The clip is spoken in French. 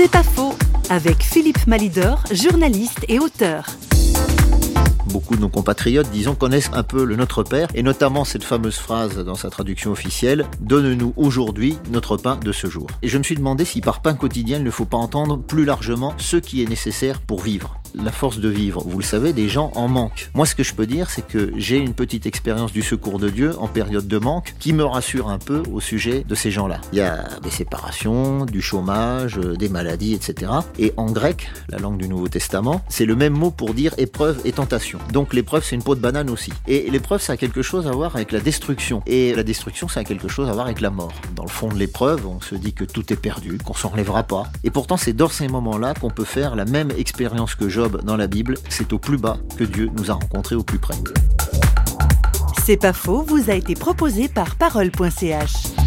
C'est pas faux, avec Philippe Malidor, journaliste et auteur. Beaucoup de nos compatriotes, disons, connaissent un peu le Notre Père, et notamment cette fameuse phrase dans sa traduction officielle Donne-nous aujourd'hui notre pain de ce jour. Et je me suis demandé si par pain quotidien, il ne faut pas entendre plus largement ce qui est nécessaire pour vivre la force de vivre. Vous le savez, des gens en manquent. Moi, ce que je peux dire, c'est que j'ai une petite expérience du secours de Dieu en période de manque qui me rassure un peu au sujet de ces gens-là. Il y a des séparations, du chômage, euh, des maladies, etc. Et en grec, la langue du Nouveau Testament, c'est le même mot pour dire épreuve et tentation. Donc l'épreuve, c'est une peau de banane aussi. Et l'épreuve, ça a quelque chose à voir avec la destruction. Et la destruction, ça a quelque chose à voir avec la mort. Dans le fond de l'épreuve, on se dit que tout est perdu, qu'on s'en relèvera pas. Et pourtant, c'est dans ces moments-là qu'on peut faire la même expérience que Job dans la Bible, c'est au plus bas que Dieu nous a rencontrés au plus près. C'est pas faux, vous a été proposé par parole.ch.